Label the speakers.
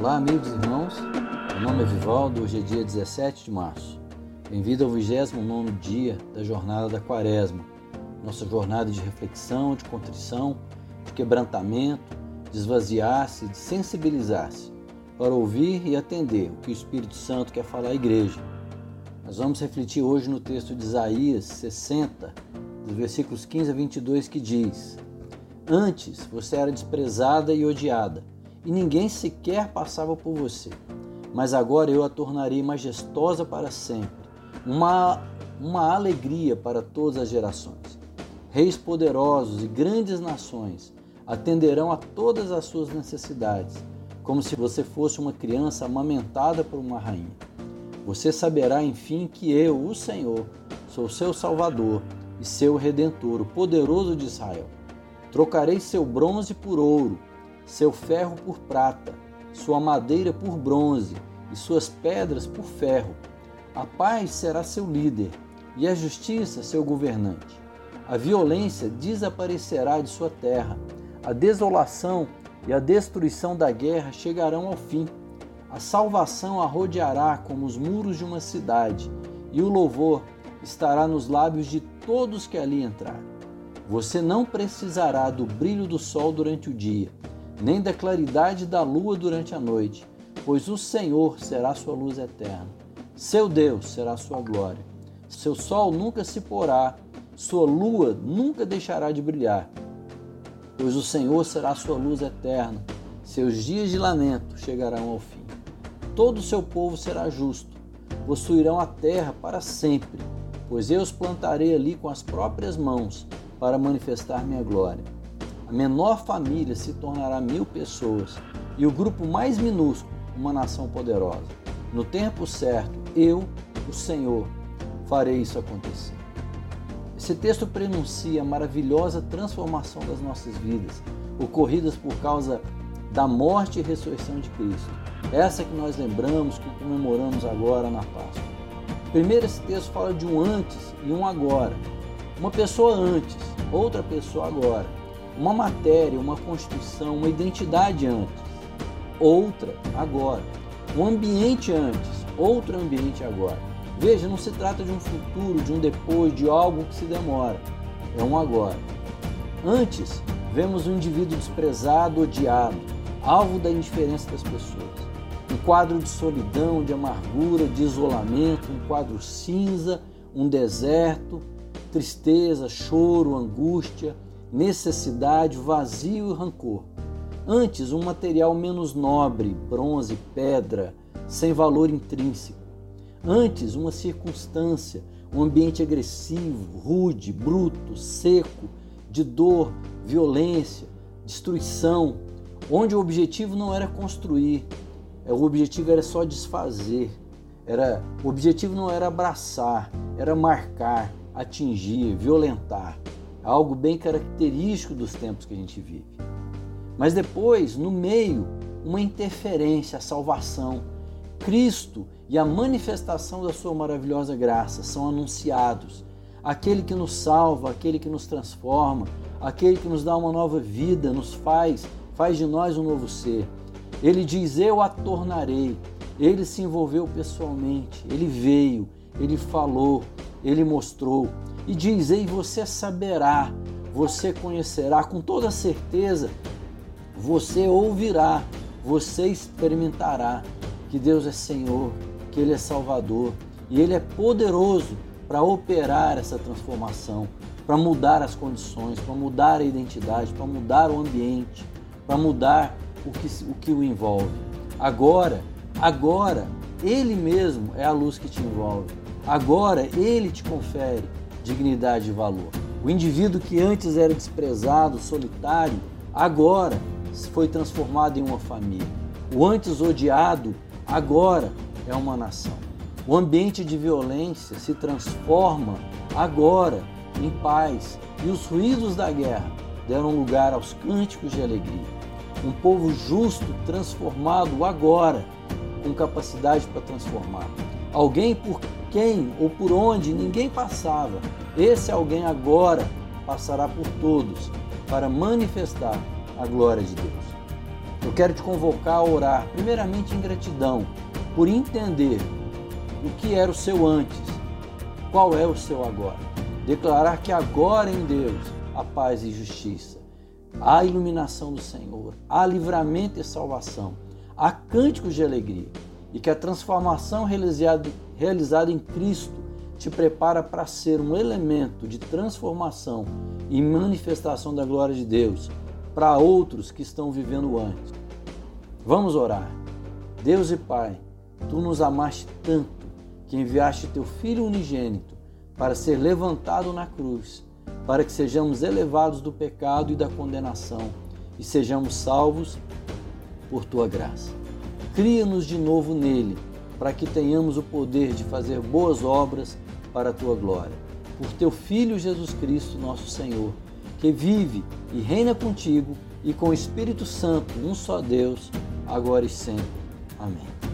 Speaker 1: Olá, amigos e irmãos. Meu nome é Vivaldo. Hoje é dia 17 de março. Bem-vindo ao 29 dia da jornada da Quaresma. Nossa jornada de reflexão, de contrição, de quebrantamento, de esvaziar-se, de sensibilizar-se para ouvir e atender o que o Espírito Santo quer falar à igreja. Nós vamos refletir hoje no texto de Isaías 60, dos versículos 15 a 22, que diz: Antes você era desprezada e odiada, e ninguém sequer passava por você. Mas agora eu a tornarei majestosa para sempre, uma, uma alegria para todas as gerações. Reis poderosos e grandes nações atenderão a todas as suas necessidades, como se você fosse uma criança amamentada por uma rainha. Você saberá, enfim, que eu, o Senhor, sou seu Salvador e seu Redentor, o poderoso de Israel. Trocarei seu bronze por ouro, seu ferro por prata, sua madeira por bronze e suas pedras por ferro. A paz será seu líder e a justiça seu governante. A violência desaparecerá de sua terra, a desolação e a destruição da guerra chegarão ao fim. A salvação a rodeará como os muros de uma cidade, e o louvor estará nos lábios de todos que ali entrarem. Você não precisará do brilho do sol durante o dia, nem da claridade da lua durante a noite, pois o Senhor será sua luz eterna. Seu Deus será sua glória. Seu sol nunca se porá, sua lua nunca deixará de brilhar, pois o Senhor será sua luz eterna. Seus dias de lamento chegarão ao fim todo o seu povo será justo. Possuirão a terra para sempre, pois eu os plantarei ali com as próprias mãos para manifestar minha glória. A menor família se tornará mil pessoas e o grupo mais minúsculo, uma nação poderosa. No tempo certo, eu, o Senhor, farei isso acontecer. Esse texto prenuncia a maravilhosa transformação das nossas vidas, ocorridas por causa da morte e ressurreição de Cristo. Essa que nós lembramos, que comemoramos agora na Páscoa. Primeiro, esse texto fala de um antes e um agora. Uma pessoa antes, outra pessoa agora. Uma matéria, uma constituição, uma identidade antes, outra agora. Um ambiente antes, outro ambiente agora. Veja, não se trata de um futuro, de um depois, de algo que se demora. É um agora. Antes, vemos um indivíduo desprezado, odiado, alvo da indiferença das pessoas um quadro de solidão, de amargura, de isolamento, um quadro cinza, um deserto, tristeza, choro, angústia, necessidade, vazio e rancor. Antes, um material menos nobre, bronze, pedra, sem valor intrínseco. Antes, uma circunstância, um ambiente agressivo, rude, bruto, seco, de dor, violência, destruição, onde o objetivo não era construir, é, o objetivo era só desfazer. Era, o objetivo não era abraçar, era marcar, atingir, violentar. Algo bem característico dos tempos que a gente vive. Mas depois, no meio, uma interferência, a salvação. Cristo e a manifestação da sua maravilhosa graça são anunciados. Aquele que nos salva, aquele que nos transforma, aquele que nos dá uma nova vida, nos faz, faz de nós um novo ser. Ele diz: Eu a tornarei. Ele se envolveu pessoalmente, ele veio, ele falou, ele mostrou. E diz: Ei, você saberá, você conhecerá com toda certeza, você ouvirá, você experimentará que Deus é Senhor, que Ele é Salvador e Ele é poderoso para operar essa transformação, para mudar as condições, para mudar a identidade, para mudar o ambiente, para mudar o que, o que o envolve. Agora, agora, Ele mesmo é a luz que te envolve. Agora, Ele te confere dignidade e valor. O indivíduo que antes era desprezado, solitário, agora foi transformado em uma família. O antes odiado, agora é uma nação. O ambiente de violência se transforma agora em paz e os ruídos da guerra deram lugar aos cânticos de alegria um povo justo transformado agora, com capacidade para transformar. Alguém por quem ou por onde ninguém passava, esse alguém agora passará por todos para manifestar a glória de Deus. Eu quero te convocar a orar, primeiramente em gratidão, por entender o que era o seu antes, qual é o seu agora. Declarar que agora em Deus há paz e justiça, há iluminação do Senhor, há livramento e salvação, há cânticos de alegria e que a transformação realizada, em Cristo te prepara para ser um elemento de transformação e manifestação da glória de Deus para outros que estão vivendo antes. Vamos orar. Deus e Pai, tu nos amaste tanto que enviaste teu Filho unigênito para ser levantado na cruz, para que sejamos elevados do pecado e da condenação e sejamos salvos por tua graça. Cria-nos de novo nele, para que tenhamos o poder de fazer boas obras para a tua glória. Por teu Filho Jesus Cristo, nosso Senhor que vive e reina contigo e com o Espírito Santo, um só Deus, agora e sempre. Amém.